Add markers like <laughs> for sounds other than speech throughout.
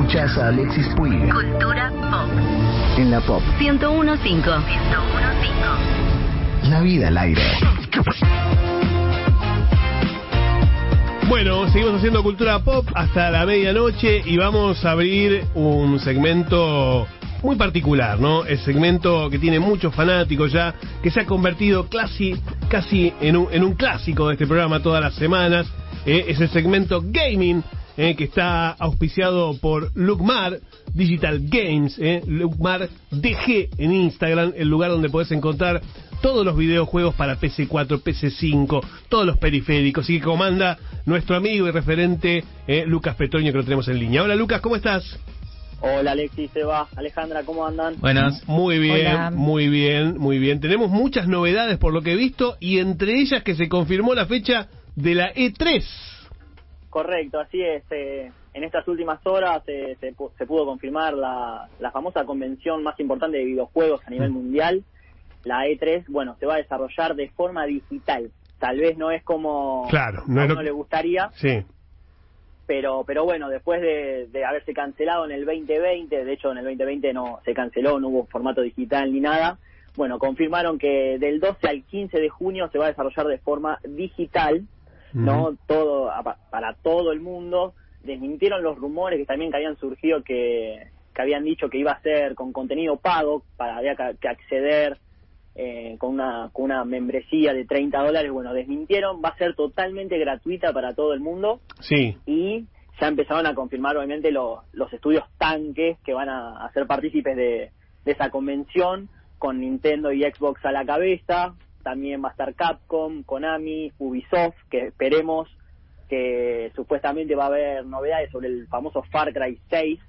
Escuchás a Alexis Puig Cultura Pop. en la pop. 1015. 1015. La vida al aire. Bueno, seguimos haciendo cultura pop hasta la medianoche y vamos a abrir un segmento muy particular, ¿no? El segmento que tiene muchos fanáticos ya, que se ha convertido casi, casi en un, en un clásico de este programa todas las semanas. ¿eh? Es el segmento gaming, ¿eh? que está auspiciado por Lucmar Digital Games, ¿eh? Lucmar DG en Instagram, el lugar donde puedes encontrar todos los videojuegos para PC4, PC5, todos los periféricos y que comanda nuestro amigo y referente eh, Lucas Petroño que lo tenemos en línea. Hola Lucas, ¿cómo estás? Hola Alexis, Seba, Alejandra, ¿cómo andan? Buenas. Muy bien, Hola. muy bien, muy bien. Tenemos muchas novedades por lo que he visto y entre ellas que se confirmó la fecha de la E E3. Correcto, así es. eh, en estas últimas horas eh, se, se pudo confirmar la, la famosa convención más importante de videojuegos a nivel mundial. La E3, bueno, se va a desarrollar de forma digital. Tal vez no es como Claro, no a lo uno le gustaría, Sí, pero pero bueno, después de, de haberse cancelado en el 2020, de hecho en el 2020 no se canceló, no hubo formato digital ni nada, bueno, confirmaron que del 12 al 15 de junio se va a desarrollar de forma digital, ¿no? Todo para todo el mundo. Desmintieron los rumores que también que habían surgido que, que habían dicho que iba a ser con contenido pago para había que, que acceder eh, con una con una membresía de 30 dólares. Bueno, desmintieron, va a ser totalmente gratuita para todo el mundo sí. y ya empezaron a confirmar obviamente lo- los estudios tanques que van a, a ser partícipes de, de esa convención con Nintendo y Xbox a la cabeza también va a estar Capcom, Konami, Ubisoft que esperemos que supuestamente va a haber novedades sobre el famoso Far Cry 6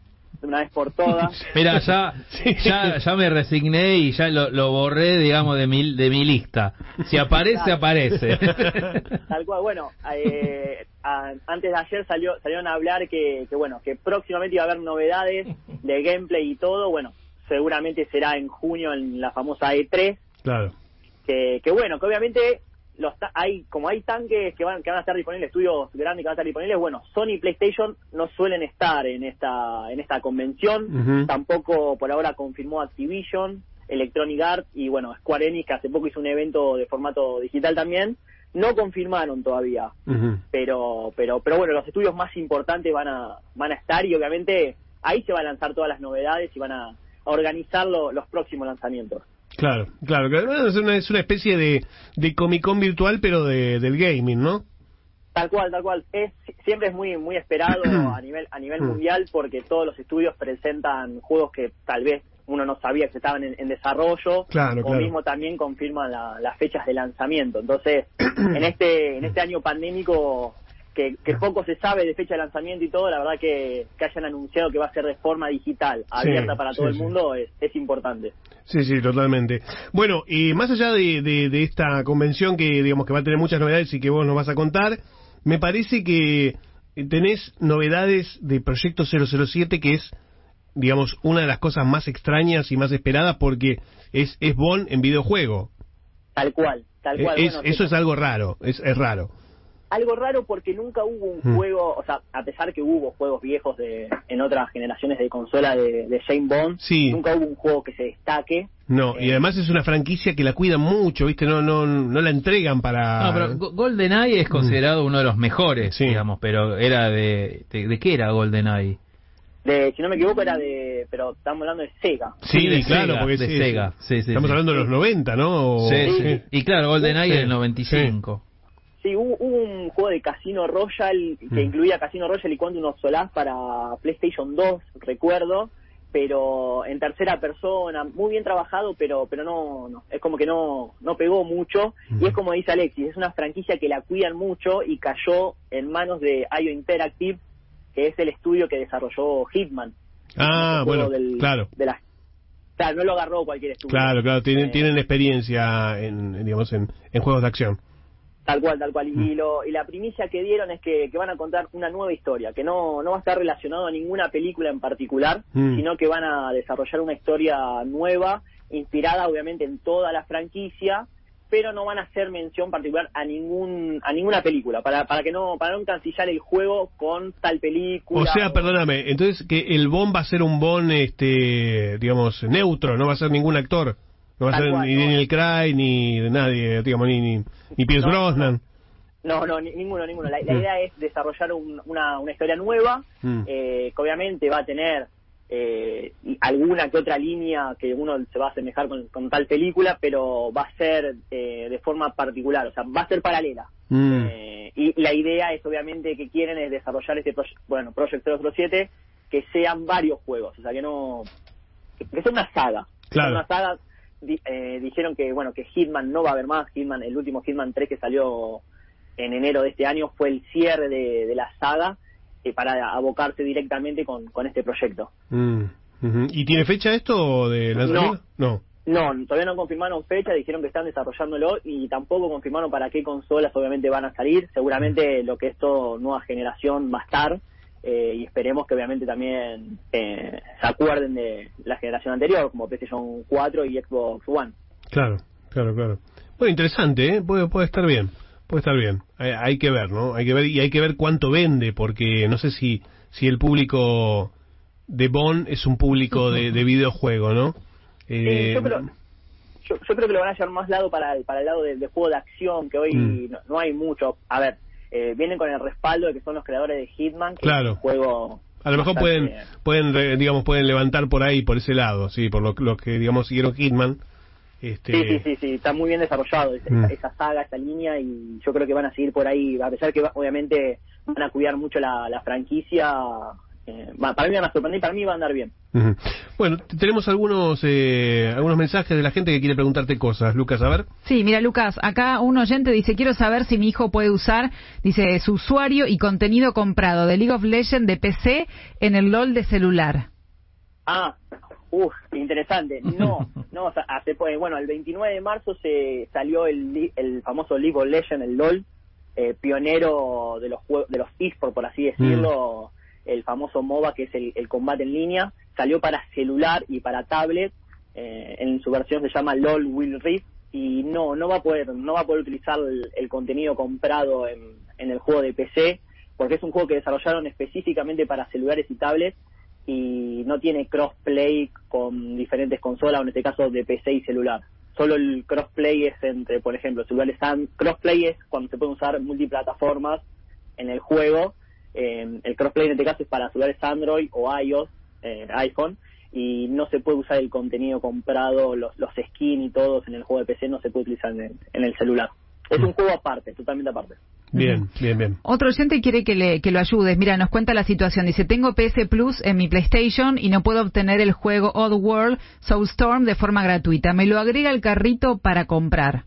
de una vez por todas <laughs> Mira, ya, Sí. ya, ya me resigné y ya lo, lo borré, digamos, de mi, de mi lista. Si aparece, Claro. aparece. <laughs> Tal cual, bueno, eh, a- antes de ayer salió, salieron a hablar que, que, bueno, que próximamente iba a haber novedades de gameplay y todo, bueno, seguramente será en junio en la famosa E3, Claro. Que, que bueno, que obviamente los ta- hay como hay tanques que van que van a estar disponibles, estudios grandes que van a estar disponibles, bueno, Sony y PlayStation no suelen estar en esta en esta convención, tampoco por ahora confirmó Activision, Electronic Arts y bueno, Square Enix que hace poco hizo un evento de formato digital también, no confirmaron todavía, pero pero pero bueno, los estudios más importantes van a van a estar y obviamente ahí se van a lanzar todas las novedades y van a, a organizar lo- los próximos lanzamientos. Claro, claro. claro. Es, una, es una especie de, de Comic Con virtual, pero de, del gaming, ¿no? Tal cual, tal cual. Es siempre es muy muy esperado <clears throat> a nivel a nivel Mm. mundial porque todos los estudios presentan juegos que tal vez uno no sabía que estaban en, en desarrollo Claro, o claro. mismo también confirman la- las fechas de lanzamiento. Entonces, <clears throat> en este en este año pandémico que, que poco se sabe de fecha de lanzamiento y todo, la verdad que, que hayan anunciado que va a ser de forma digital, abierta para sí, todo el sí. mundo, es, es importante. Sí, sí, totalmente. Bueno, y más allá de, de, de esta convención que digamos que va a tener muchas novedades y que vos nos vas a contar, me parece que tenés novedades de Proyecto 007 que es, digamos, una de las cosas más extrañas y más esperadas porque es, es Bond en videojuego. Tal cual, tal cual. es- Bueno, eso es algo raro, es, es raro. Algo raro porque nunca hubo un Mm. juego, o sea, a pesar que hubo juegos viejos de en otras generaciones de consola de, de James Bond, Sí. nunca hubo un juego que se destaque. No, y Eh, además es una franquicia que la cuidan mucho, ¿viste? No no no la entregan para... No, pero Go- GoldenEye es considerado uno de los mejores, Sí. digamos, pero era de, de... ¿De qué era GoldenEye? De, si no me equivoco era de, pero estamos hablando de Sega. Sí, de claro, Sega, porque de sí, Sega. sí. Estamos sí. hablando de los 90, ¿no? O- Sí, sí. sí. Y claro, GoldenEye Sí, del 95. Sí, hubo, hubo un juego de Casino Royale que Mm. incluía Casino Royale y Quantum of Solace para PlayStation 2, recuerdo, pero en tercera persona, muy bien trabajado, pero pero no, no es como que no no pegó mucho y es como dice Alexis, es una franquicia que la cuidan mucho y cayó en manos de IO Interactive, que es el estudio que desarrolló Hitman. Ah, bueno, claro. De la, claro, no lo agarró cualquier estudio. Claro, claro, tienen, Eh, tienen experiencia en, en, digamos, en, en juegos de acción. Tal cual, tal cual. Mm. Y, lo, y la primicia que dieron es que, que van a contar una nueva historia, que no, no va a estar relacionado a ninguna película en particular, Mm. sino que van a desarrollar una historia nueva, inspirada obviamente en toda la franquicia, pero no van a hacer mención particular a ningún a ninguna película para para que no para no encasillar el juego con tal película. O sea, perdóname, entonces que el Bond va a ser un Bond, este, digamos, neutro, no va a ser ningún actor. No va a ser cual, ni no. Daniel Craig, ni nadie, digamos, ni, ni, ni Pierce No, Brosnan. No, no, ni- ninguno, ninguno. La, la Mm. idea es desarrollar un- una, una historia nueva, Mm. eh, que obviamente va a tener eh, alguna que otra línea que uno se va a asemejar con, con tal película, pero va a ser eh, de forma particular, o sea, va a ser paralela. Mm. Eh, y la idea es obviamente que quieren es desarrollar este proyecto, bueno, Project 007, que sean varios juegos, o sea, que no, que, que sea una saga. Que sea Claro. Una saga, di- eh, dijeron que, bueno, que Hitman no va a haber más, Hitman, el último Hitman 3 que salió en enero de este año fue el cierre de, de la saga eh, para abocarse directamente con, con este proyecto. Mm. ¿Y tiene fecha esto de lanzamiento? No. No, todavía no confirmaron fecha, dijeron que están desarrollándolo y tampoco confirmaron para qué consolas obviamente van a salir. Seguramente lo que es todo nueva generación va a estar eh, y esperemos que obviamente también eh, se acuerden de la generación anterior, como PlayStation 4 y Xbox One. Claro, claro, claro. Bueno, interesante, ¿eh? Puede, puede estar bien, puede estar bien. Hay, hay que ver, ¿no? Hay que ver y hay que ver cuánto vende, porque no sé si si el público de Bond es un público de, de videojuego, ¿no? Eh, Sí, yo, creo, yo, yo creo que lo van a llevar más lado para el, para el lado del, del juego de acción, que hoy Mm. no, no hay mucho. A ver, eh, vienen con el respaldo de que son los creadores de Hitman, que Claro. es un juego... a lo mejor pueden pueden digamos pueden levantar por ahí por ese lado, sí, por lo, los que digamos siguieron Hitman. Este, Sí, sí, sí, sí, está muy bien desarrollado esa, Mm. esa saga, esa línea y yo creo que van a seguir por ahí, a pesar que obviamente van a cuidar mucho la, la franquicia, eh, para mí van a sorprender y para mí va a andar bien. Bueno, tenemos algunos eh, algunos mensajes de la gente que quiere preguntarte cosas, Lucas, a ver. Sí, mira Lucas, acá un oyente dice, quiero saber si mi hijo puede usar, dice, su usuario y contenido comprado de League of Legends de PC en el LOL de celular. Ah, uff, interesante. No, <laughs> no, o sea, hace, pues, bueno, el 29 de marzo se salió el, li- el famoso League of Legends, el LOL, eh, pionero de los juegos, de los esports, por así decirlo, el famoso MOBA, que es el, combate en línea, salió para celular y para tablet, eh, en su versión se llama LOL Will Rift, y no, no va a poder, no va a poder utilizar el, el contenido comprado en, en el juego de PC, porque es un juego que desarrollaron específicamente para celulares y tablets, y no tiene crossplay con diferentes consolas, o en este caso de PC y celular. Solo el crossplay es entre, por ejemplo, celulares and crossplay es cuando se pueden usar multiplataformas en el juego. Eh, el crossplay en este caso es para celulares Android o iOS, eh, iPhone, y no se puede usar el contenido comprado, los, los skins y todos en el juego de PC no se puede utilizar en el, en el celular. Es un juego aparte, totalmente aparte. Bien, bien, bien. Otro oyente quiere que, le, que lo ayudes. Mira, nos cuenta la situación. Dice, tengo PS Plus en mi PlayStation y no puedo obtener el juego Odd World Soulstorm de forma gratuita. Me lo agrega al carrito para comprar.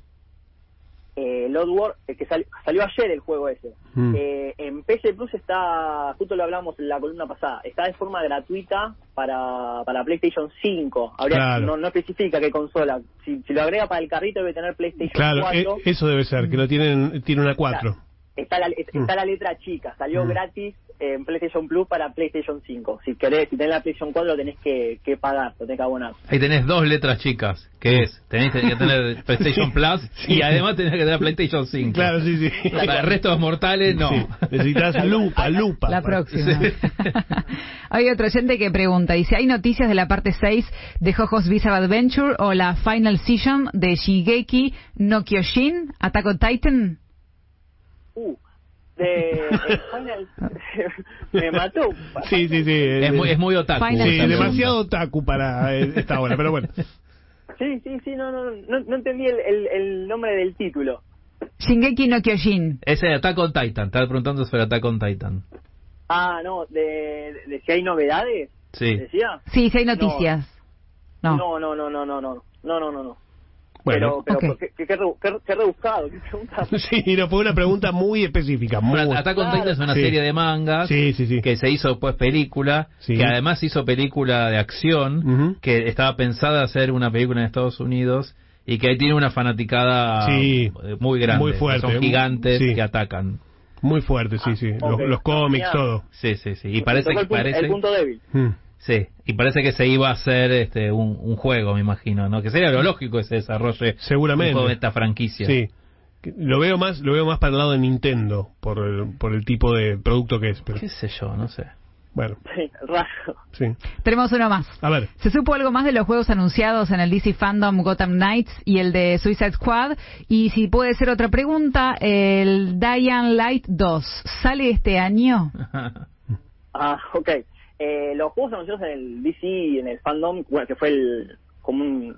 Eh, Lord War, eh, que sal- salió ayer el juego ese. Mm. Eh, en PC Plus está, justo lo hablamos en la columna pasada, está de forma gratuita para, para PlayStation 5. Habría, Claro. no, no especifica qué consola. Si, si lo agrega para el carrito debe tener PlayStation Claro, 4. e- eso debe ser, que lo tienen, tiene una 4. Está la, está la letra chica, salió Mm. gratis en PlayStation Plus para PlayStation 5. Si querés, si tenés la PlayStation 4 lo tenés que, que pagar, lo tenés que abonar. Ahí tenés dos letras chicas, que es, tenés que tener <laughs> PlayStation Sí, Plus sí. y además tenés que tener PlayStation 5. Claro, sí, sí. Para el resto de los mortales, no. Sí, Necesitas lupa, lupa. La para- próxima. <laughs> Hay otro oyente que pregunta, dice, ¿hay noticias de la parte 6 de Jojo's Bizarre Adventure o la Final Season de Shigeki no Kyojin, Attack on Titan? Uh, de Final <laughs> me mató. Sí, sí, sí. Es muy, es muy otaku. Final Sí, demasiado otaku para eh, esta hora, pero bueno. Sí, sí, sí, no, no, no, no entendí el, el, el nombre del título. Shingeki no Kyojin. Ese de Attack on Titan, estaba preguntando sobre Attack on Titan. Ah, no, de, de si hay novedades, Sí. decía. Sí, sí hay noticias. No. No, no, no, no, no, no, no, no, no, no. Bueno, pero, pero ok. qué, qué, qué re- qué- qué rebuscado, qué pregunta. <laughs> sí, no, fue una pregunta muy específica. Muy... Bueno, Attack on. Titan es una Sí. serie de mangas Sí, sí, sí. que se hizo después película, Sí. que además hizo película de acción, que estaba pensada hacer una película en Estados Unidos y que ahí tiene una fanaticada Sí. eh, muy grande. Muy fuerte. Son gigantes Sí. que atacan. Muy fuerte, sí, sí. Ah, Los, ok. los cómics, todo. Sí, sí, sí. Y parece que el punto, parece el punto débil. Mm. Sí, y parece que se iba a hacer este un, un juego, me imagino, ¿no? Que sería lo lógico ese desarrollo Seguramente. un juego de esta franquicia. Sí. Que- Lo veo más, lo veo más para el lado de Nintendo por el, por el tipo de producto que es, pero ¿Qué sé yo? No sé. bueno, Sí, raro. sí. Tenemos uno más. A ver. Se supo algo más de los juegos anunciados en el DC Fandom Gotham Knights y el de Suicide Squad. Y si puede ser otra pregunta, el Dying Light 2, ¿sale este año? <laughs> Ah, ok. Eh, los juegos anunciados en el DC y en el fandom, bueno, que fue el, como un,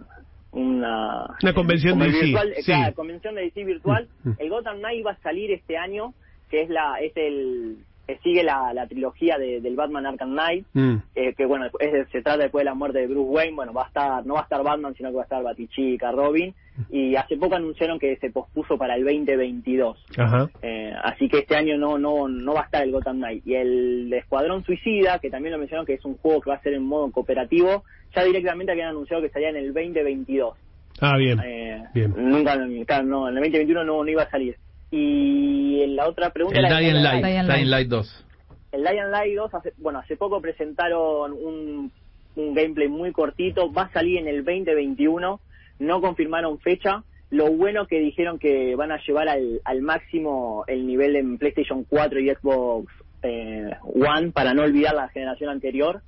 una... Una convención de DC, virtual, eh, sí. claro, convención de DC virtual. Mm, mm. El Gotham Knight va a salir este año, que es la es el que sigue la, la trilogía de- del Batman Arkham Knight, Mm. eh, que bueno, es- se trata después de la muerte de Bruce Wayne, bueno, va a estar, no va a estar Batman, sino que va a estar Batichica, Robin, y hace poco anunciaron que se pospuso para el 2022. Ajá. Eh, así que este año no no no va a estar el Gotham Knight. Y el Escuadrón Suicida, que también lo mencionaron que es un juego que va a ser en modo cooperativo, ya directamente habían anunciado que salía en el 2022. Ah, bien. Eh, Bien. Nunca, claro, no, en el 2021 no, no iba a salir. Y en la otra pregunta... El era- Dying Light, Dying Dying Light. Light 2. el Lion Light 2, hace, bueno, hace poco presentaron un, un gameplay muy cortito, va a salir en el 2021, no confirmaron fecha. Lo bueno que dijeron que van a llevar al, al máximo el nivel en PlayStation 4 y Xbox eh, One para no olvidar la generación anterior.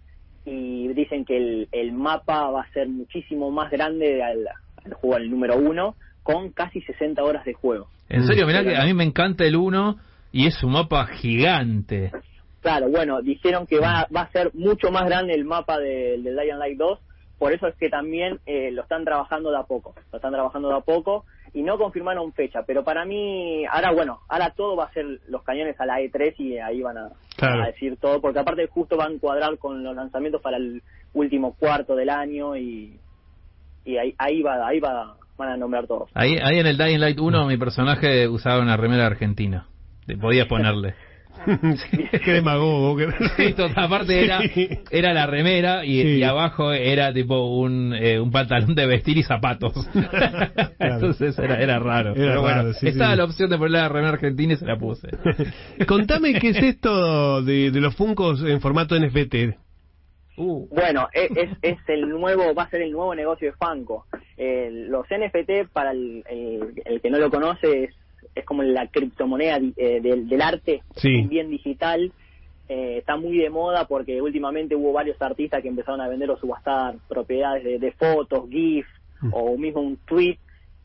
Y dicen que el, el mapa va a ser muchísimo más grande al, al juego al número 1, con casi 60 horas de juego. En serio, mirá que no. a mí me encanta el 1 y es un mapa gigante. Claro, bueno, dijeron que va, va a ser mucho más grande el mapa del del Dying Light 2, por eso es que también eh, lo están trabajando de a poco, lo están trabajando de a poco y no confirmaron fecha, pero para mí, ahora bueno, ahora todo va a ser los cañones a la E3 y ahí van a, Claro. a decir todo, porque aparte justo van a cuadrar con los lanzamientos para el último cuarto del año y, y ahí, ahí va, ahí va, van a nombrar todos. Ahí, ahí en el Dying Light 1 mi personaje usaba una remera argentina. Te podías <laughs> ponerle. <laughs> Qué demagogo. que- Sí, aparte era, <laughs> era la remera y, Sí. y abajo era tipo un, eh, un pantalón de vestir y zapatos. Entonces era, era raro. Era Pero bueno, raro, sí, estaba sí. la opción de ponerle la remera argentina y se la puse. Contame qué es esto de, de los Funcos en formato NFT. Uh, Bueno, es, es, es el nuevo, va a ser el nuevo negocio de Funko. Eh, los NFT, para el, el- el que no lo conoce, es, es como la criptomoneda eh, del, del arte, Sí. un bien digital. Eh, está muy de moda porque últimamente hubo varios artistas que empezaron a vender o subastar propiedades de, de fotos, GIF o mismo un tweet.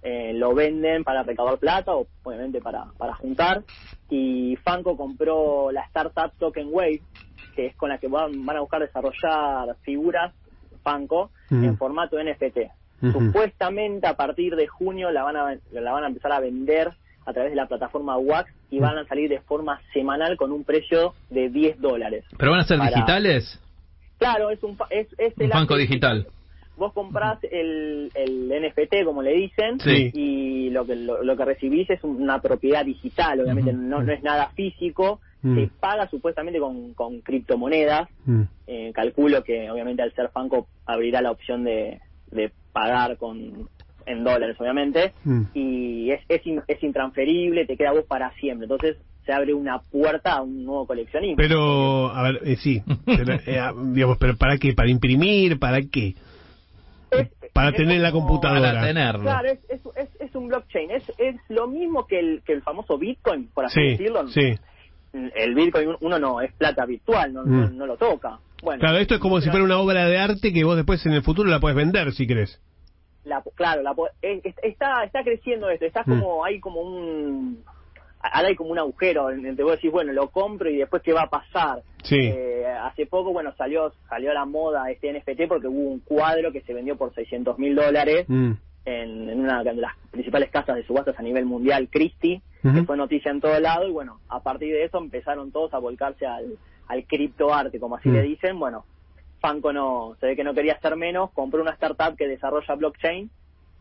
eh, lo venden para recaudar plata o obviamente para, para juntar. Y Funko compró la startup Token Wave, que es con la que van, van a buscar desarrollar figuras Funko Mm. en formato NFT. Supuestamente a partir de junio la van a la van a empezar a vender a través de la plataforma Wax y van a salir de forma semanal con un precio de 10 dólares. ¿Pero van a ser Para- digitales? Claro, es un es, es Un el banco digital. Vos comprás el, el NFT, como le dicen, Sí. y lo que lo, lo que recibís es una propiedad digital, obviamente Ujú. no, no es nada físico, Mm. se paga supuestamente con, con criptomonedas, Mm. eh, calculo que obviamente al ser Funko abrirá la opción de, de pagar con en dólares obviamente Mm. y es, es, in- es intransferible, te queda vos para siempre, entonces se abre una puerta a un nuevo coleccionismo. Pero, a ver, eh, sí. Pero, <laughs> eh, ah, digamos, pero ¿para qué? ¿Para imprimir? ¿Para qué? Es- Para es tener en la computadora. Para tenerlo. Claro, es, es, es, es un blockchain, es, es lo mismo que el, que el famoso Bitcoin, por así Sí, decirlo. sí. El Bitcoin uno no, es plata virtual, no, no, Mm. no lo toca. Bueno, Claro, esto es como si fuera una obra de arte que vos después en el futuro la puedes vender, si querés. la, claro, la, está, está creciendo esto, está Mm. como, hay como un, ahora hay como un agujero, en el que vos decís, bueno, lo compro y después qué va a pasar. Sí. Eh, hace poco, bueno, salió, salió a la moda este NFT porque hubo un cuadro que se vendió por 600 mil dólares Mm. En, en una de las principales casas de subastas a nivel mundial, Christie, Ujú. que fue noticia en todo lado, y bueno, a partir de eso empezaron todos a volcarse al, al criptoarte, como así Mm. le dicen, bueno, Funko no, se ve que no quería hacer menos, compró una startup que desarrolla blockchain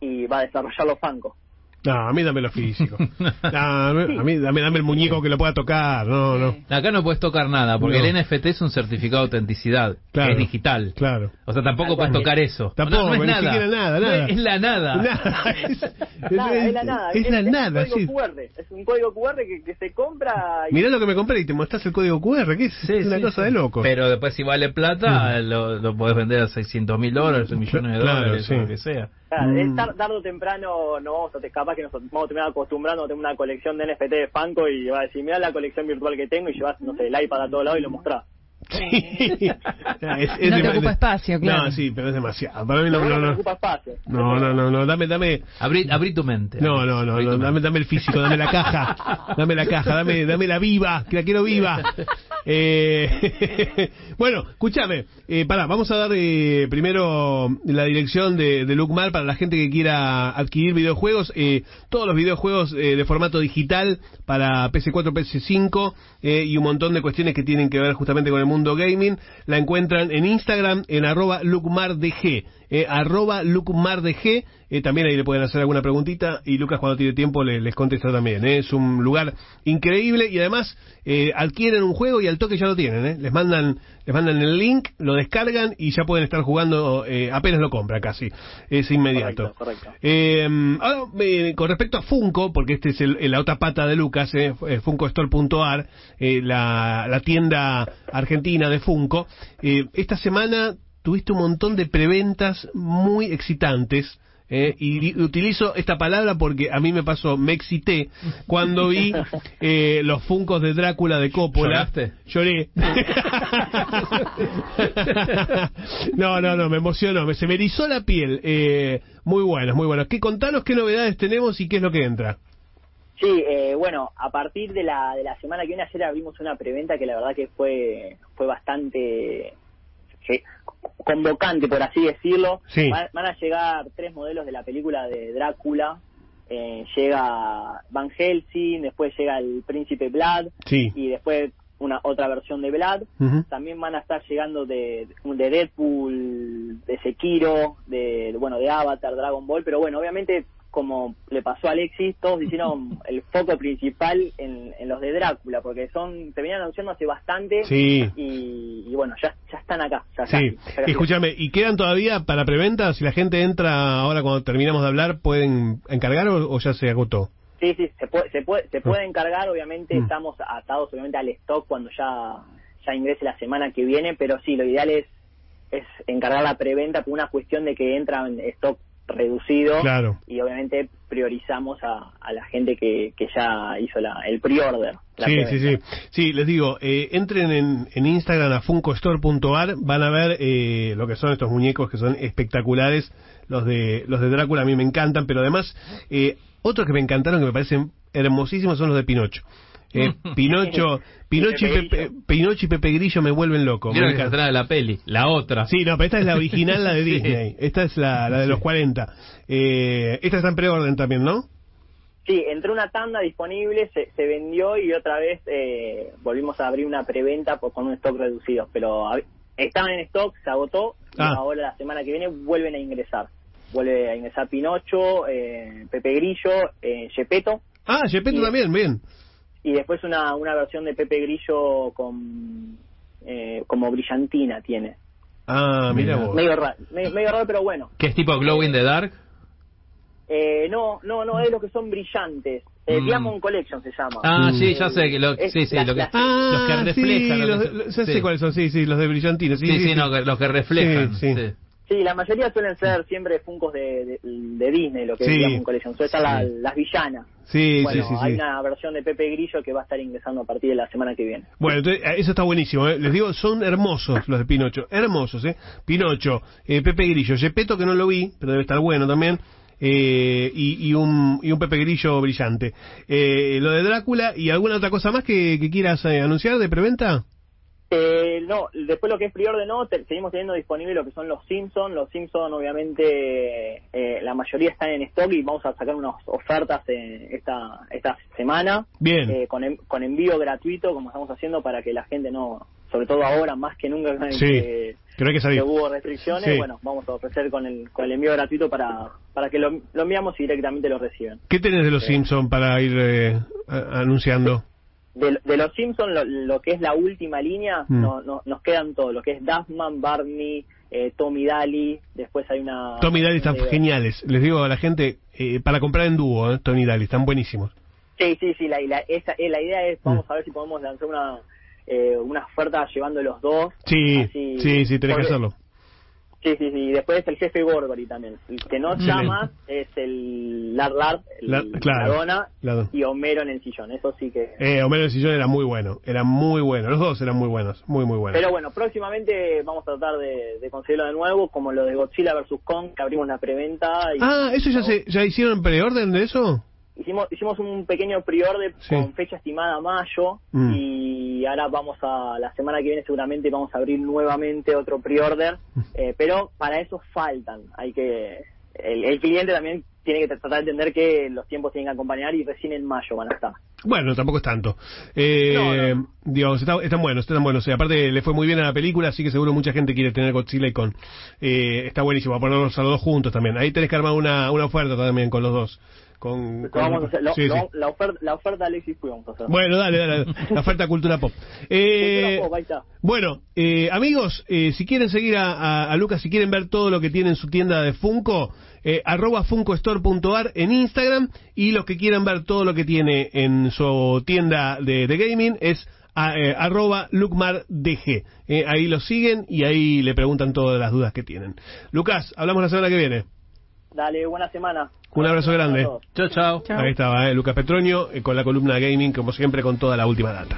y va a desarrollarlo Funko. No, a mí dame lo físico. <laughs> No, a mí dame, dame el muñeco que lo pueda tocar. No, no. Acá no puedes tocar nada, porque No. el NFT es un certificado de autenticidad, Claro. es digital. Claro. O sea, tampoco puedes tocar eso. Tampoco, no, no es ni nada. siquiera nada, No nada. es la nada. <laughs> Nada, es, Nada, es la nada. es la nada, un sí. QR. Es un código QR que, que se compra y Mirá lo que me compré y te mostrás el código QR, que es Sí, una sí, cosa sí. de loco. Pero después si vale plata, lo, lo podés vender a 600 mil dólares, millones de Claro, dólares, sí. o lo que sea. Claro, Mm. tarde o temprano no vamos a te- capaz que nos vamos a terminar acostumbrando a tener una colección de NFT de Funko y va a decir, mira la colección virtual que tengo y llevas, no sé, el iPad a todos lados y lo mostrás. Sí. <laughs> Es- es No te ocupa espacio, claro. No, sí, pero es demasiado. Para mí no, no, no. ocupa espacio. No, no, no, no, dame, dame. Abrí, abrí tu mente. No, no, no, no, dame, dame el físico, dame la caja, dame la caja, dame, dame la viva, que la quiero viva. Eh, <laughs> bueno, escúchame, eh, pará, vamos a dar eh, primero la dirección de, de Lucmar para la gente que quiera adquirir videojuegos, eh, todos los videojuegos eh, de formato digital para PC4, PC5 eh, y un montón de cuestiones que tienen que ver justamente con el mundo gaming, la encuentran en Instagram en arroba lucmardg, eh, arroba lucmardg, eh, también ahí le pueden hacer alguna preguntita y Lucas cuando tiene tiempo le- les contesta también. eh. Es un lugar increíble y además eh, adquieren un juego y al toque ya lo tienen. eh. Les mandan les mandan el link, lo descargan y ya pueden estar jugando eh, apenas lo compra casi. Es inmediato. Correcto, correcto. Eh, ahora, con respecto a Funko, porque este es el- la otra pata de Lucas, FunkoStore.ar, eh, la, la tienda argentina de Funko, eh, esta semana tuviste un montón de preventas muy excitantes. eh, y utilizo esta palabra porque a mí me pasó, me excité cuando vi <laughs> eh, los Funcos de Drácula de Coppola. ¿Lloraste? Lloré. <laughs> no, no, no, me emocionó, me, se me erizó la piel. Eh, muy buenos, muy buenos. ¿Qué, contanos qué novedades tenemos y qué es lo que entra. Sí, eh, bueno, a partir de la, de la semana que viene, ayer abrimos una preventa que la verdad que fue, fue bastante sí, convocante, por así decirlo. Sí. Van, van a llegar tres modelos de la película de Drácula. Eh, llega Van Helsing, después llega el Príncipe Vlad Sí. y después una otra versión de Vlad. También van a estar llegando de, de Deadpool, de Sekiro, de, de, bueno de Avatar, Dragon Ball, pero bueno, obviamente como le pasó a Alexis, todos hicieron <laughs> el foco principal en, en los de Drácula, porque son se venían anunciando hace bastante Sí. y, y bueno, ya, ya están acá. Ya Sí, escúchame, ¿y quedan todavía para preventa? Si la gente entra ahora cuando terminamos de hablar, ¿pueden encargar o, o ya se agotó? Sí, sí, se puede, se puede, se puede encargar, obviamente Mm. estamos atados obviamente al stock cuando ya, ya ingrese la semana que viene, pero sí, lo ideal es, es encargar la preventa por una cuestión de que entra en stock reducido Claro. y obviamente priorizamos a, a la gente que, que ya hizo la, el pre-order. Sí, sí, sí. Sí, les digo, eh, entren en, en Instagram a funcostore.ar, van a ver eh, lo que son estos muñecos que son espectaculares. Los de los de Drácula a mí me encantan, pero además eh, otros que me encantaron que me parecen hermosísimos son los de Pinocho. Eh, <laughs> Pinocho, Pinocho, y Pepe. Pinocho y Pepe Grillo me vuelven loco. Mira que de la peli, la otra. Sí, no, pero esta es la <laughs> original, la de Sí. Disney. Esta es la, la de los 40. Eh, esta está en preorden también, ¿no? Sí, entró una tanda disponible, se, se vendió y otra vez eh, volvimos a abrir una preventa por, con un stock reducido. Pero estaban en stock, se agotó y Ah. ahora la semana que viene vuelven a ingresar. Vuelve a ingresar Pinocho, eh, Pepe Grillo, eh, Gepetto Ah, Gepetto también, bien. Y después una, una versión de Pepe Grillo con eh, como brillantina tiene. Ah, mira vos. Medio raro, medio, medio raro pero bueno. Que es tipo Glow in the Dark. Eh, no, no, no es lo que son brillantes. Eh, Mm. Diamond Collection se llama. Ah, Mm. sí, ya sé. Que lo, sí, sí, la- lo que, Ah, los que reflejan. Sí, lo los, que- los- ya sí. sé cuáles son, sí, sí, los de brillantina. Sí, Sí, sí, sí, no, los que reflejan. Sí, sí. la mayoría suelen ser siempre Funkos de, de, de Disney, lo que Sí. es Diamond Collection. Suelen estar Sí. las villanas. Sí, bueno, sí, sí, hay una versión de Pepe Grillo que va a estar ingresando a partir de la semana que viene. Bueno, entonces, eh, eso está buenísimo. ¿eh? Les digo, son hermosos los de Pinocho. Hermosos, ¿eh? Pinocho, eh, Pepe Grillo, Gepetto, que no lo vi, pero debe estar bueno también. eh, y, y un, y un Pepe Grillo brillante. Eh, lo de Drácula y alguna otra cosa más que, que quieras eh, anunciar de preventa. Eh, no, después lo que es preorden no, te- seguimos teniendo disponible lo que son los Simpsons. Los Simpsons, obviamente, eh, la mayoría están en stock y vamos a sacar unas ofertas eh, esta esta semana. Bien. eh, con, en- con envío gratuito, como estamos haciendo, para que la gente no, sobre todo ahora, más que nunca, Sí, que, que que hubo restricciones, Sí. bueno, vamos a ofrecer con el, con el envío gratuito para, para que lo, lo enviamos y directamente lo reciben. ¿Qué tenés de los Simpsons para ir eh, anunciando? De, de los Simpsons, lo, lo que es la última línea, Mm. no, no- nos quedan todos, lo que es Duffman, Barney, eh, Tommy Daly, después hay una... Tommy Daly están eh, geniales. Les digo a la gente, eh, para comprar en dúo, eh, Tommy Daly, están buenísimos. Sí, sí, sí, la, la, esa, eh, la idea es, vamos Mm. a ver si podemos lanzar una, eh, una oferta llevando los dos. Sí, Así- sí, sí, tenés que hacerlo. Sí, sí, sí, y después el jefe Gorgory también. El que no llama es el el, La- claro, la dona, la dona. y Homero en el sillón, eso sí que... Eh, Homero el Sillón era muy bueno, era muy bueno. Los dos eran muy buenos, muy, muy buenos. Pero bueno, próximamente vamos a tratar de, de conseguirlo de nuevo, como lo de Godzilla vs. Kong, que abrimos la preventa. Y ah, ¿eso ya, se, ya hicieron preorden de eso? Hicimos, hicimos un pequeño pre-order Sí. con fecha estimada mayo Mm. y ahora vamos a, la semana que viene seguramente vamos a abrir nuevamente otro pre-order, <laughs> eh, pero para eso faltan. Hay que, el, el cliente también tiene que tratar de entender que los tiempos tienen que acompañar y recién en mayo van a estar. Bueno, tampoco es tanto. Eh, No, no. Digamos, está- están buenos, están buenos. Eh, aparte, le fue muy bien a la película, así que seguro mucha gente quiere tener Godzilla y con. Eh, está buenísimo, a ponerlos a los dos juntos también. Ahí tenés que armar una, una oferta también con los dos. Con, Lo con- vamos a hacer- lo- sí, sí. lo- la, oferta, la oferta Alexis Puy vamos a hacer. Bueno, dale, dale, dale. la oferta cultura pop. <laughs> Eh, Cultura pop, ahí está. bueno, eh, amigos, eh, si quieren seguir a, a- a Lucas, si quieren ver todo lo que tiene en su tienda de Funko, eh, arroba funkostore.ar en Instagram y los que quieran ver todo lo que tiene en su tienda de, de gaming es a- eh, arroba lucmardg. Eh, ahí lo siguen y ahí le preguntan todas las dudas que tienen. Lucas, hablamos la semana que viene. Dale, buena semana. Un abrazo grande. Chao, chao. Chao. Ahí estaba, eh, Lucas Petroño, eh, con la columna gaming, como siempre, con toda la última data.